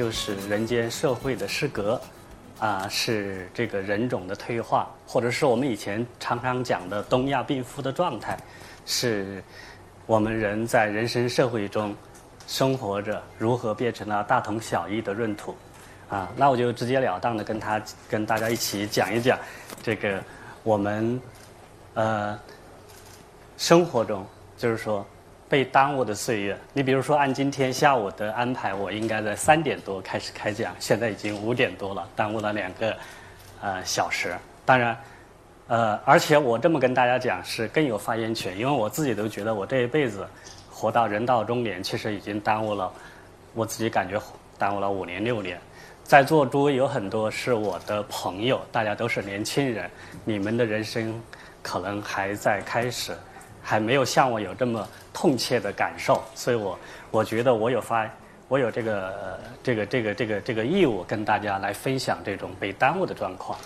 就是人间社会的失格，啊，是这个人种的退化，或者是我们以前常常讲的东亚病夫的状态，是我们人在人生社会中生活着如何变成了大同小异的闰土，啊，那我就直截了当的跟他跟大家一起讲一讲这个我们呃生活中，就是说。被耽误的岁月，你比如说按今天下午的安排，我应该在三点多开始开讲，现在已经五点多了，耽误了两个呃小时。当然，呃，而且我这么跟大家讲是更有发言权，因为我自己都觉得我这一辈子活到人到中年，其实已经耽误了，我自己感觉耽误了五年六年。在座诸位有很多是我的朋友，大家都是年轻人，你们的人生可能还在开始。还没有像我有这么痛切的感受，所以我我觉得我有发，我有这个这个这个这个这个义务跟大家来分享这种被耽误的状况。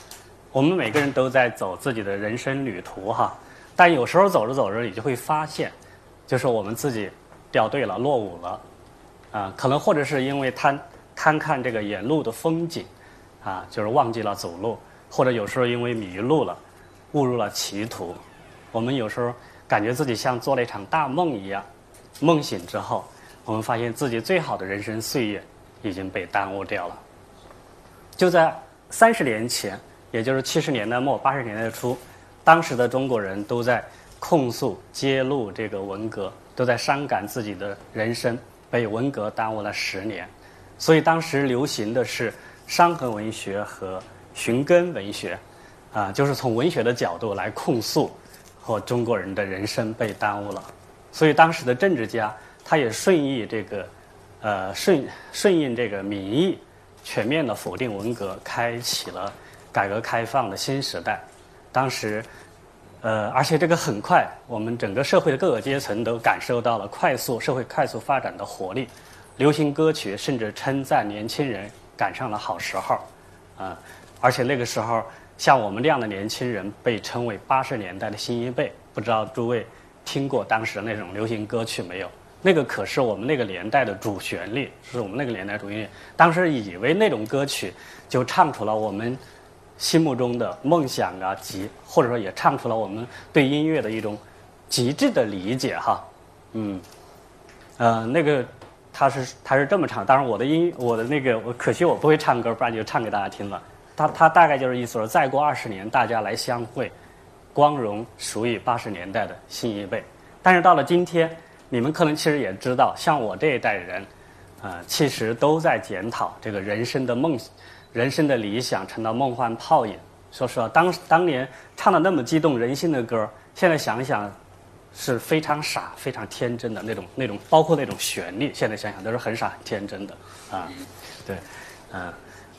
我们每个人都在走自己的人生旅途哈，但有时候走着走着，你就会发现，就是我们自己掉队了、落伍了，啊，可能或者是因为贪贪看这个沿路的风景，啊，就是忘记了走路，或者有时候因为迷路了，误入了歧途，我们有时候。感觉自己像做了一场大梦一样，梦醒之后，我们发现自己最好的人生岁月已经被耽误掉了。就在三十年前，也就是七十年代末八十年代初，当时的中国人都在控诉、揭露这个文革，都在伤感自己的人生被文革耽误了十年。所以当时流行的是伤痕文学和寻根文学，啊，就是从文学的角度来控诉。和中国人的人生被耽误了，所以当时的政治家他也顺应这个，呃顺顺应这个民意，全面的否定文革，开启了改革开放的新时代。当时，呃，而且这个很快，我们整个社会的各个阶层都感受到了快速社会快速发展的活力。流行歌曲甚至称赞年轻人赶上了好时候，啊，而且那个时候。像我们这样的年轻人被称为八十年代的新一辈，不知道诸位听过当时那种流行歌曲没有？那个可是我们那个年代的主旋律，是我们那个年代主旋律。当时以为那种歌曲就唱出了我们心目中的梦想啊，极或者说也唱出了我们对音乐的一种极致的理解哈。嗯，呃，那个他是他是这么唱，当然我的音我的那个我可惜我不会唱歌，不然就唱给大家听了。他他大概就是意思说，再过二十年，大家来相会，光荣属于八十年代的新一辈。但是到了今天，你们可能其实也知道，像我这一代人，啊，其实都在检讨这个人生的梦，人生的理想成了梦幻泡影。说实话，当当年唱的那么激动人心的歌，现在想想是非常傻、非常天真的那种那种，包括那种旋律，现在想想都是很傻、很天真的啊。对，嗯。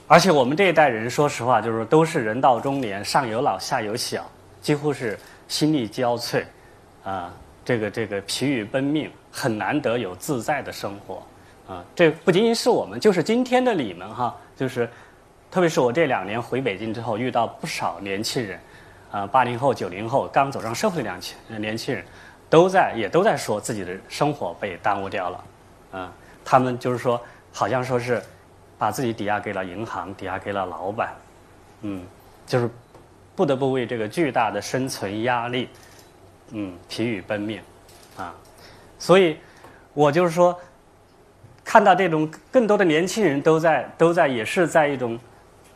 而且我们这一代人，说实话，就是都是人到中年，上有老下有小，几乎是心力交瘁，啊，这个这个疲于奔命，很难得有自在的生活，啊，这不仅仅是我们，就是今天的你们哈，就是，特别是我这两年回北京之后，遇到不少年轻人，啊，八零后、九零后刚走上社会的年轻年轻人，都在也都在说自己的生活被耽误掉了，啊，他们就是说，好像说是。把自己抵押给了银行，抵押给了老板，嗯，就是不得不为这个巨大的生存压力，嗯，疲于奔命，啊，所以，我就是说，看到这种更多的年轻人都在都在也是在一种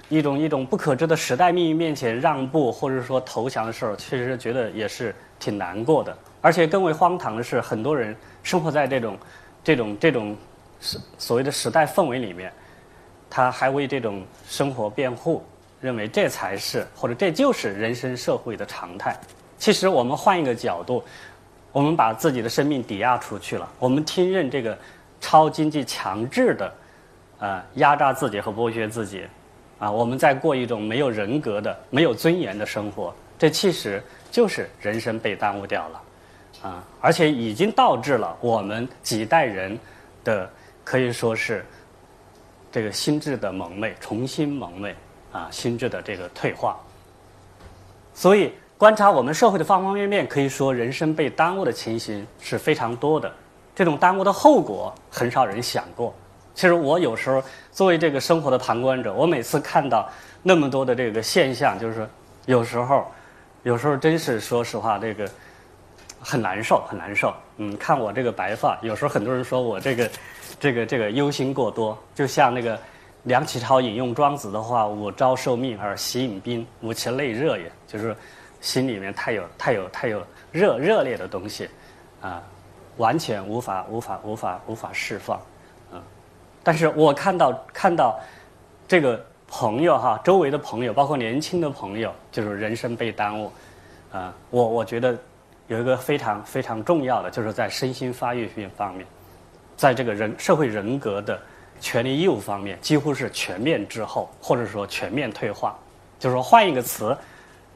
一种一种不可知的时代命运面前让步或者说投降的时候，确实觉得也是挺难过的。而且更为荒唐的是，很多人生活在这种这种这种所谓的时代氛围里面。他还为这种生活辩护，认为这才是或者这就是人生社会的常态。其实我们换一个角度，我们把自己的生命抵押出去了，我们听任这个超经济强制的，呃，压榨自己和剥削自己，啊，我们在过一种没有人格的、没有尊严的生活。这其实就是人生被耽误掉了，啊，而且已经导致了我们几代人的可以说是。这个心智的蒙昧，重新蒙昧啊，心智的这个退化。所以，观察我们社会的方方面面，可以说人生被耽误的情形是非常多的。这种耽误的后果，很少人想过其实我有时候作为这个生活的旁观者，我每次看到那么多的这个现象，就是说有时候，有时候真是说实话，这个很难受，很难受。嗯，看我这个白发，有时候很多人说我这个，这个这个忧心过多，就像那个梁启超引用庄子的话：“吾朝受命而喜饮冰，吾其内热也。”就是心里面太有太有太有热热烈的东西，啊，完全无法无法无法无法释放。嗯但是我看到看到这个朋友哈，周围的朋友，包括年轻的朋友，就是人生被耽误，啊，我我觉得有一个非常非常重要的，就是在身心发育方面，在这个人社会人格的权利义务方面，几乎是全面滞后，或者说全面退化。就是说，换一个词，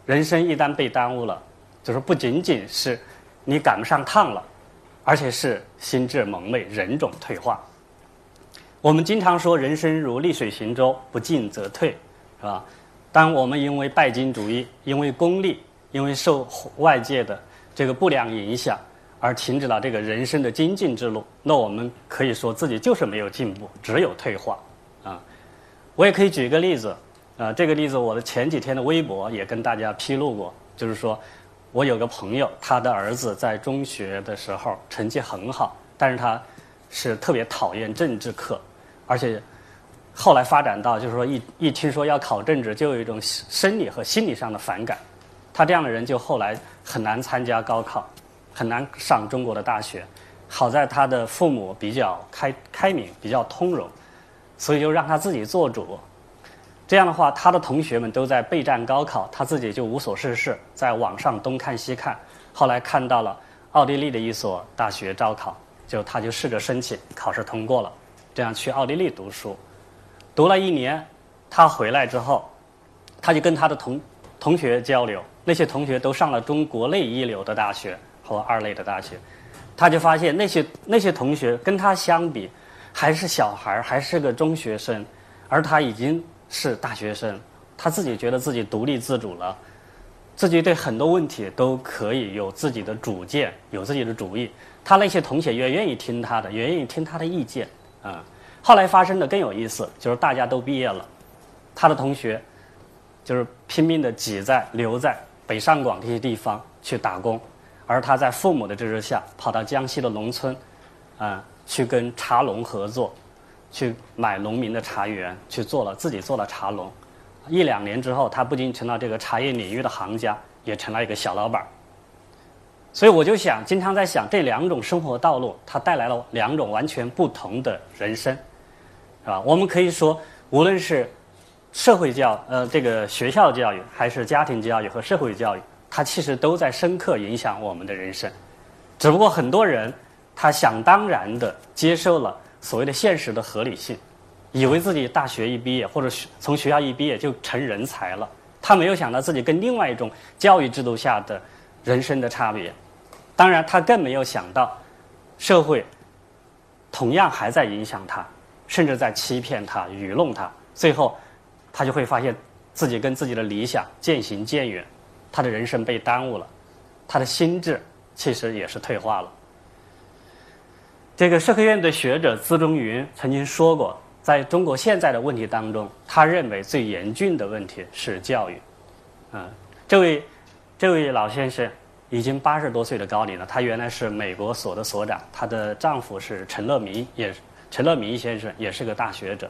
人生一旦被耽误了，就是不仅仅是你赶不上趟了，而且是心智蒙昧，人种退化。我们经常说，人生如逆水行舟，不进则退，是吧？当我们因为拜金主义、因为功利、因为受外界的这个不良影响而停止了这个人生的精进之路，那我们可以说自己就是没有进步，只有退化。啊，我也可以举一个例子，啊，这个例子我的前几天的微博也跟大家披露过，就是说我有个朋友，他的儿子在中学的时候成绩很好，但是他是特别讨厌政治课。而且后来发展到，就是说一一听说要考政治，就有一种生理和心理上的反感。他这样的人就后来很难参加高考，很难上中国的大学。好在他的父母比较开开明，比较通融，所以就让他自己做主。这样的话，他的同学们都在备战高考，他自己就无所事事，在网上东看西看。后来看到了奥地利的一所大学招考，就他就试着申请，考试通过了。这样去奥地利读书，读了一年，他回来之后，他就跟他的同同学交流，那些同学都上了中国内一流的大学和二类的大学，他就发现那些那些同学跟他相比，还是小孩儿，还是个中学生，而他已经是大学生，他自己觉得自己独立自主了，自己对很多问题都可以有自己的主见，有自己的主意，他那些同学也愿意听他的，也愿意听他的意见。啊，后来发生的更有意思，就是大家都毕业了，他的同学就是拼命的挤在留在北上广这些地方去打工，而他在父母的支持下跑到江西的农村，啊，去跟茶农合作，去买农民的茶园，去做了自己做了茶农，一两年之后，他不仅成了这个茶叶领域的行家，也成了一个小老板。所以我就想，经常在想这两种生活道路，它带来了两种完全不同的人生，是吧？我们可以说，无论是社会教呃这个学校教育，还是家庭教育和社会教育，它其实都在深刻影响我们的人生。只不过很多人他想当然的接受了所谓的现实的合理性，以为自己大学一毕业或者从学校一毕业就成人才了，他没有想到自己跟另外一种教育制度下的人生的差别。当然，他更没有想到，社会同样还在影响他，甚至在欺骗他、愚弄他。最后，他就会发现自己跟自己的理想渐行渐远，他的人生被耽误了，他的心智其实也是退化了。这个社科院的学者资中云曾经说过，在中国现在的问题当中，他认为最严峻的问题是教育。嗯，这位这位老先生。已经八十多岁的高龄了，她原来是美国所的所长，她的丈夫是陈乐民，也陈乐民先生也是个大学者。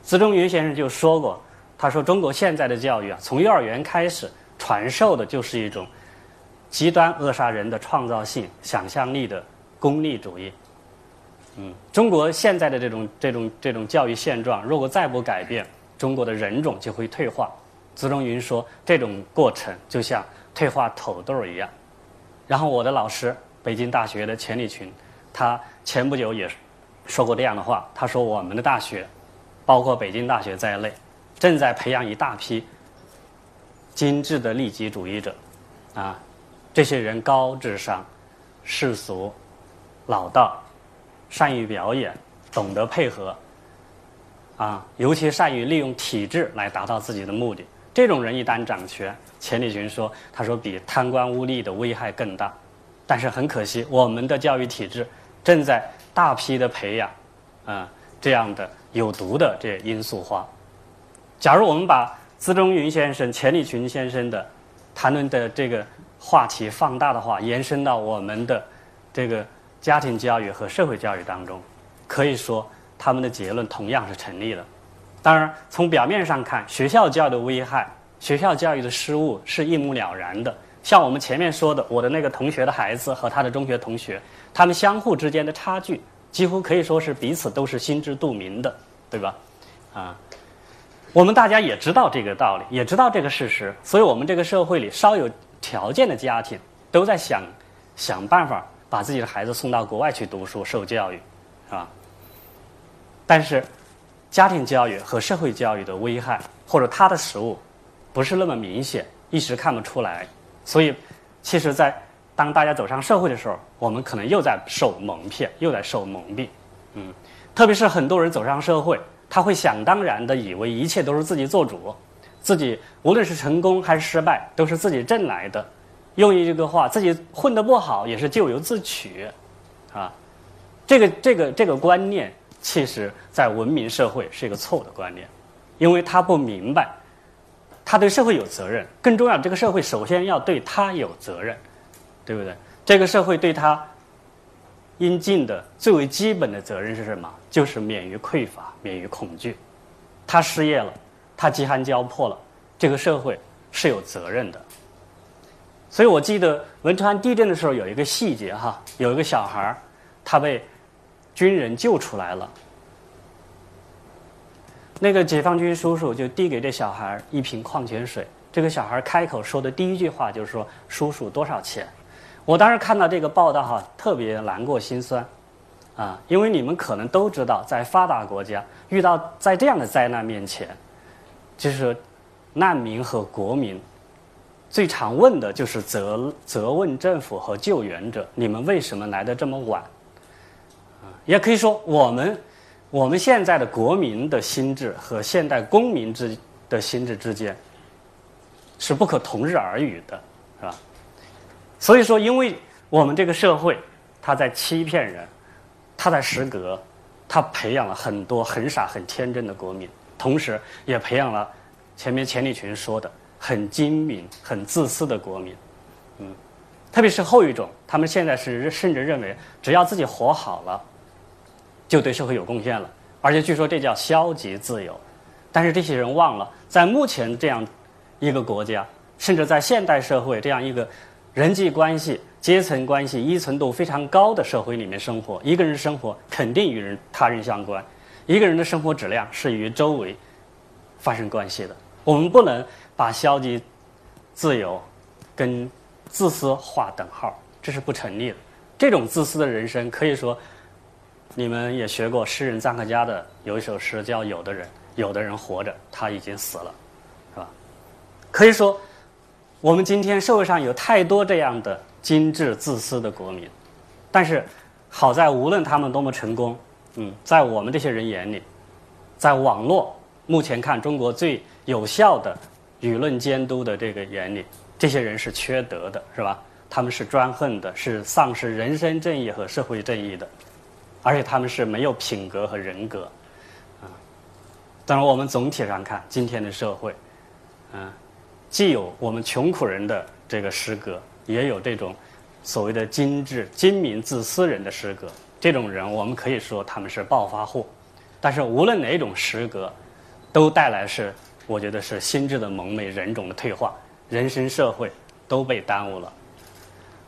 资中云先生就说过，他说中国现在的教育啊，从幼儿园开始传授的就是一种极端扼杀人的创造性、想象力的功利主义。嗯，中国现在的这种这种这种教育现状，如果再不改变，中国的人种就会退化。资中云说，这种过程就像退化土豆一样。然后我的老师，北京大学的钱理群，他前不久也说过这样的话。他说：“我们的大学，包括北京大学在内，正在培养一大批精致的利己主义者。啊，这些人高智商、世俗、老道、善于表演、懂得配合，啊，尤其善于利用体制来达到自己的目的。这种人一旦掌权。”钱理群说：“他说比贪官污吏的危害更大，但是很可惜，我们的教育体制正在大批的培养，啊，这样的有毒的这罂粟花。假如我们把资中云先生、钱理群先生的谈论的这个话题放大的话，延伸到我们的这个家庭教育和社会教育当中，可以说他们的结论同样是成立的。当然，从表面上看，学校教育的危害、学校教育的失误是一目了然的。像我们前面说的，我的那个同学的孩子和他的中学同学，他们相互之间的差距，几乎可以说是彼此都是心知肚明的，对吧？啊，我们大家也知道这个道理，也知道这个事实，所以我们这个社会里稍有条件的家庭，都在想想办法把自己的孩子送到国外去读书受教育，是吧？但是，家庭教育和社会教育的危害或者它的失误，不是那么明显，一时看不出来。所以，其实，在当大家走上社会的时候，我们可能又在受蒙骗，又在受蒙蔽。嗯，特别是很多人走上社会，他会想当然的以为一切都是自己做主，自己无论是成功还是失败，都是自己挣来的。用一句话，自己混得不好也是咎由自取，啊，这个这个这个观念，其实在文明社会是一个错误的观念，因为他不明白。他对社会有责任，更重要，这个社会首先要对他有责任，对不对？这个社会对他应尽的最为基本的责任是什么？就是免于匮乏，免于恐惧。他失业了，他饥寒交迫了，这个社会是有责任的。所以我记得汶川地震的时候有一个细节哈，有一个小孩儿，他被军人救出来了。那个解放军叔叔就递给这小孩一瓶矿泉水。这个小孩开口说的第一句话就是说：“叔叔多少钱？”我当时看到这个报道哈，特别难过心酸，啊，因为你们可能都知道，在发达国家遇到在这样的灾难面前，就是难民和国民最常问的就是责责问政府和救援者：你们为什么来的这么晚？啊，也可以说我们。我们现在的国民的心智和现代公民之的心智之间是不可同日而语的，所以说，因为我们这个社会，他在欺骗人，他在失格，他培养了很多很傻很天真的国民，同时也培养了前面钱理群说的很精明、很自私的国民，嗯，特别是后一种，他们现在是甚至认为，只要自己活好了。就对社会有贡献了，而且据说这叫消极自由。但是这些人忘了，在目前这样一个国家，甚至在现代社会这样一个人际关系、阶层关系依存度非常高的社会里面生活，一个人生活肯定与人他人相关，一个人的生活质量是与周围发生关系的。我们不能把消极自由跟自私划等号，这是不成立的。这种自私的人生，可以说。你们也学过诗人臧克家的有一首诗叫《有的人》，有的人活着，他已经死了，是吧？可以说，我们今天社会上有太多这样的精致自私的国民，但是好在无论他们多么成功，嗯，在我们这些人眼里，在网络目前看中国最有效的舆论监督的这个眼里，这些人是缺德的，是吧？他们是专横的，是丧失人身正义和社会正义的。而且他们是没有品格和人格，啊，当然我们总体上看今天的社会，嗯，既有我们穷苦人的这个诗歌，也有这种所谓的精致、精明、自私人的诗歌。这种人，我们可以说他们是暴发户。但是无论哪种诗歌，都带来是我觉得是心智的蒙昧、人种的退化、人生社会都被耽误了。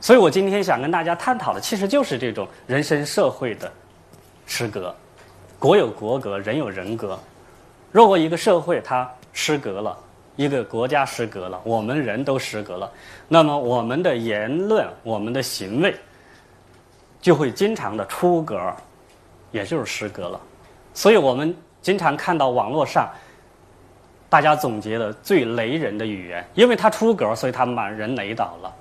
所以我今天想跟大家探讨的，其实就是这种人生社会的。失格，国有国格，人有人格。如果一个社会它失格了，一个国家失格了，我们人都失格了，那么我们的言论、我们的行为就会经常的出格，也就是失格了。所以我们经常看到网络上大家总结的最雷人的语言，因为它出格，所以他把人雷倒了。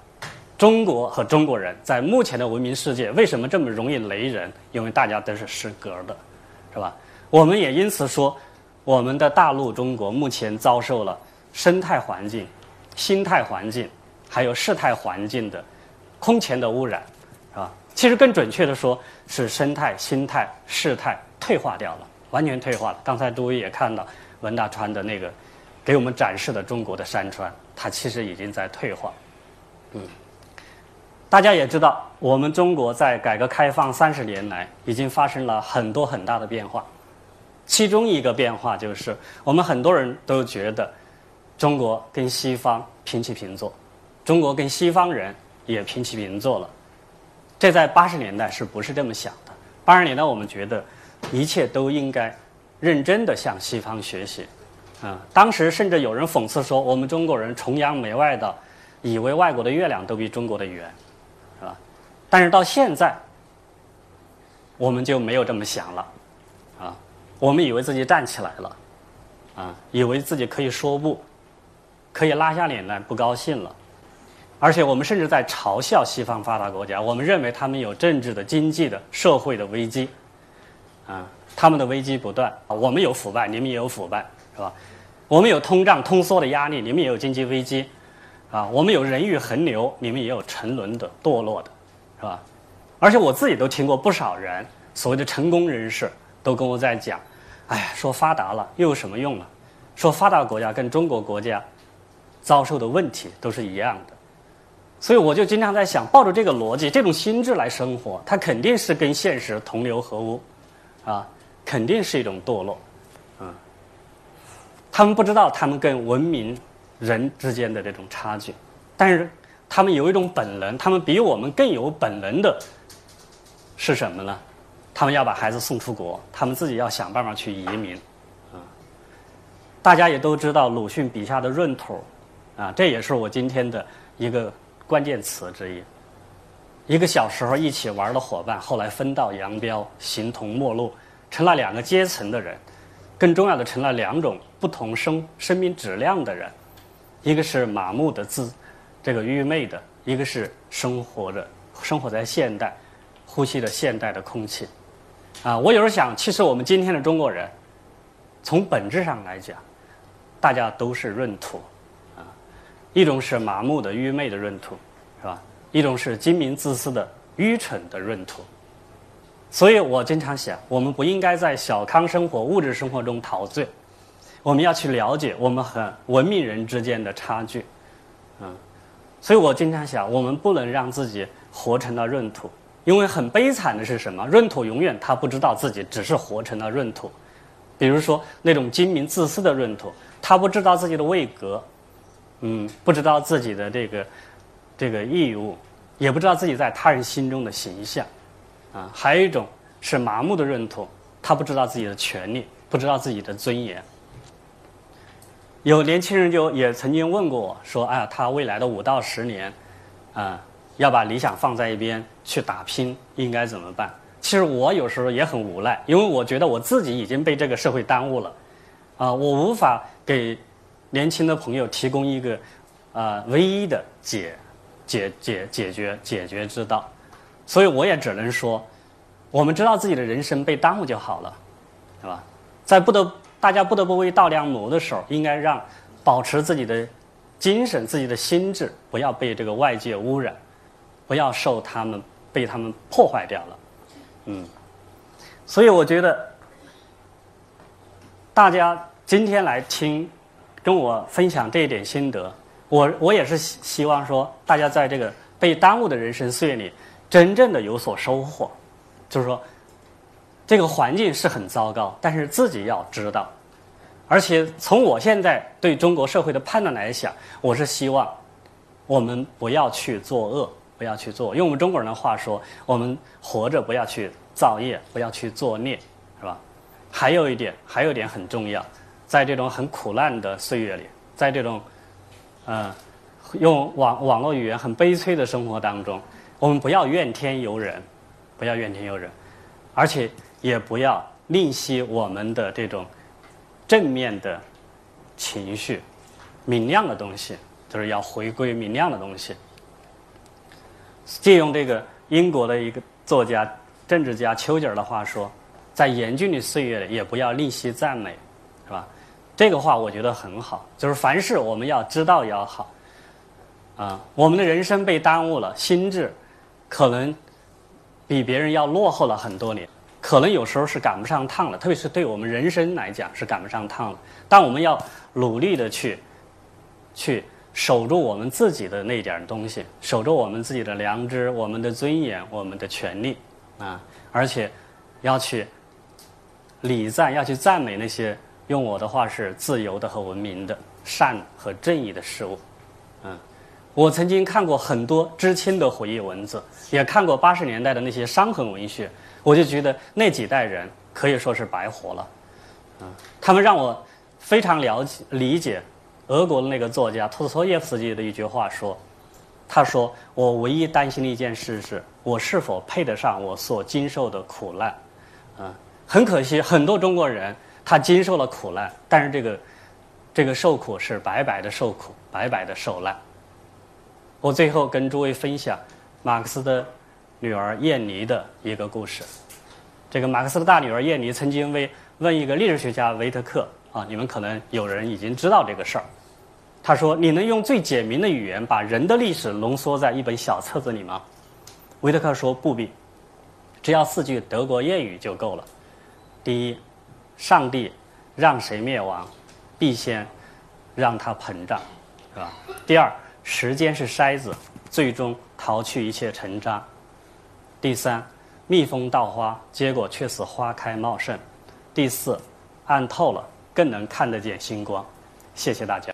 中国和中国人在目前的文明世界为什么这么容易雷人？因为大家都是失格的，是吧？我们也因此说，我们的大陆中国目前遭受了生态环境、心态环境，还有事态环境的空前的污染，是吧？其实更准确的说，是生态、心态、事态退化掉了，完全退化了。刚才诸位也看到文大川的那个给我们展示的中国的山川，它其实已经在退化。嗯，大家也知道，我们中国在改革开放三十年来，已经发生了很多很大的变化。其中一个变化就是，我们很多人都觉得中国跟西方平起平坐，中国跟西方人也平起平坐了。这在八十年代是不是这么想的？八十年代我们觉得一切都应该认真的向西方学习，啊，当时甚至有人讽刺说，我们中国人崇洋媚外的，以为外国的月亮都比中国的圆，是吧？但是到现在，我们就没有这么想了。啊我们以为自己站起来了，啊，以为自己可以说不，可以拉下脸来不高兴了，而且我们甚至在嘲笑西方发达国家。我们认为他们有政治的、经济的、社会的危机，啊，他们的危机不断。我们有腐败，你们也有腐败，是吧？我们有通胀、通缩的压力，你们也有经济危机，啊，我们有人欲横流，你们也有沉沦的、堕落的，是吧？而且我自己都听过不少人，所谓的成功人士，都跟我在讲。哎，说发达了又有什么用呢？说发达国家跟中国国家遭受的问题都是一样的，所以我就经常在想，抱着这个逻辑、这种心智来生活，它肯定是跟现实同流合污，啊，肯定是一种堕落，嗯。他们不知道他们跟文明人之间的这种差距，但是他们有一种本能，他们比我们更有本能的是什么呢？他们要把孩子送出国，他们自己要想办法去移民，啊，大家也都知道鲁迅笔下的闰土，啊，这也是我今天的一个关键词之一。一个小时候一起玩的伙伴，后来分道扬镳，形同陌路，成了两个阶层的人，更重要的成了两种不同生生命质量的人，一个是麻木的自，这个愚昧的，一个是生活着生活在现代，呼吸着现代的空气。啊，我有时候想，其实我们今天的中国人，从本质上来讲，大家都是闰土，一种是麻木的、愚昧的闰土，是吧？一种是精明自私的、愚蠢的闰土。所以我经常想，我们不应该在小康生活、物质生活中陶醉，我们要去了解我们和文明人之间的差距，嗯。所以我经常想，我们不能让自己活成了闰土。因为很悲惨的是什么？闰土永远他不知道自己只是活成了闰土，比如说那种精明自私的闰土，他不知道自己的位格，嗯，不知道自己的这个这个义务，也不知道自己在他人心中的形象，啊，还有一种是麻木的认同，他不知道自己的权利，不知道自己的尊严。有年轻人就也曾经问过我说：“哎呀，他未来的五到十年，啊。”要把理想放在一边去打拼，应该怎么办？其实我有时候也很无奈，因为我觉得我自己已经被这个社会耽误了，啊，我无法给年轻的朋友提供一个啊唯一的解解解解决解决之道，所以我也只能说，我们知道自己的人生被耽误就好了，是吧？在不得大家不得不为稻粱谋的时候，应该让保持自己的精神、自己的心智，不要被这个外界污染。不要受他们被他们破坏掉了，嗯，所以我觉得大家今天来听，跟我分享这一点心得，我我也是希希望说，大家在这个被耽误的人生岁月里，真正的有所收获，就是说，这个环境是很糟糕，但是自己要知道，而且从我现在对中国社会的判断来讲，我是希望我们不要去作恶。不要去做，用我们中国人的话说，我们活着不要去造业，不要去作孽，是吧？还有一点，还有一点很重要，在这种很苦难的岁月里，在这种，嗯，用网网络语言很悲催的生活当中，我们不要怨天尤人，不要怨天尤人，而且也不要吝惜我们的这种正面的情绪、明亮的东西，就是要回归明亮的东西。借用这个英国的一个作家、政治家丘吉尔的话说，在严峻的岁月里，也不要吝惜赞美，是吧？这个话我觉得很好，就是凡事我们要知道要好。啊，我们的人生被耽误了，心智可能比别人要落后了很多年，可能有时候是赶不上趟了，特别是对我们人生来讲是赶不上趟了。但我们要努力的去，去守住我们自己的那点东西，守住我们自己的良知、我们的尊严、我们的权利啊！而且要去礼赞，要去赞美那些用我的话是自由的和文明的、善和正义的事物。嗯，我曾经看过很多知青的回忆文字，也看过八十年代的那些伤痕文学，我就觉得那几代人可以说是白活了。嗯，他们让我非常了解理解俄国的那个作家托斯托耶夫斯基的一句话说：“他说我唯一担心的一件事是我是否配得上我所经受的苦难。”嗯，很可惜，很多中国人他经受了苦难，但是这个。这个受苦是白白的受苦，白白的受难。我最后跟诸位分享马克思的女儿燕妮的一个故事。这个马克思的大女儿燕妮曾经为问一个历史学家维特克啊，你们可能有人已经知道这个事儿。他说：“你能用最简明的语言把人的历史浓缩在一本小册子里吗？”维特克说：“不必，只要四句德国谚语就够了。第一，上帝让谁灭亡？”必先让它膨胀，是吧？第二，时间是筛子，最终淘去一切尘渣。第三，蜜蜂盗花，结果却使花开茂盛。第四，暗透了更能看得见星光。谢谢大家。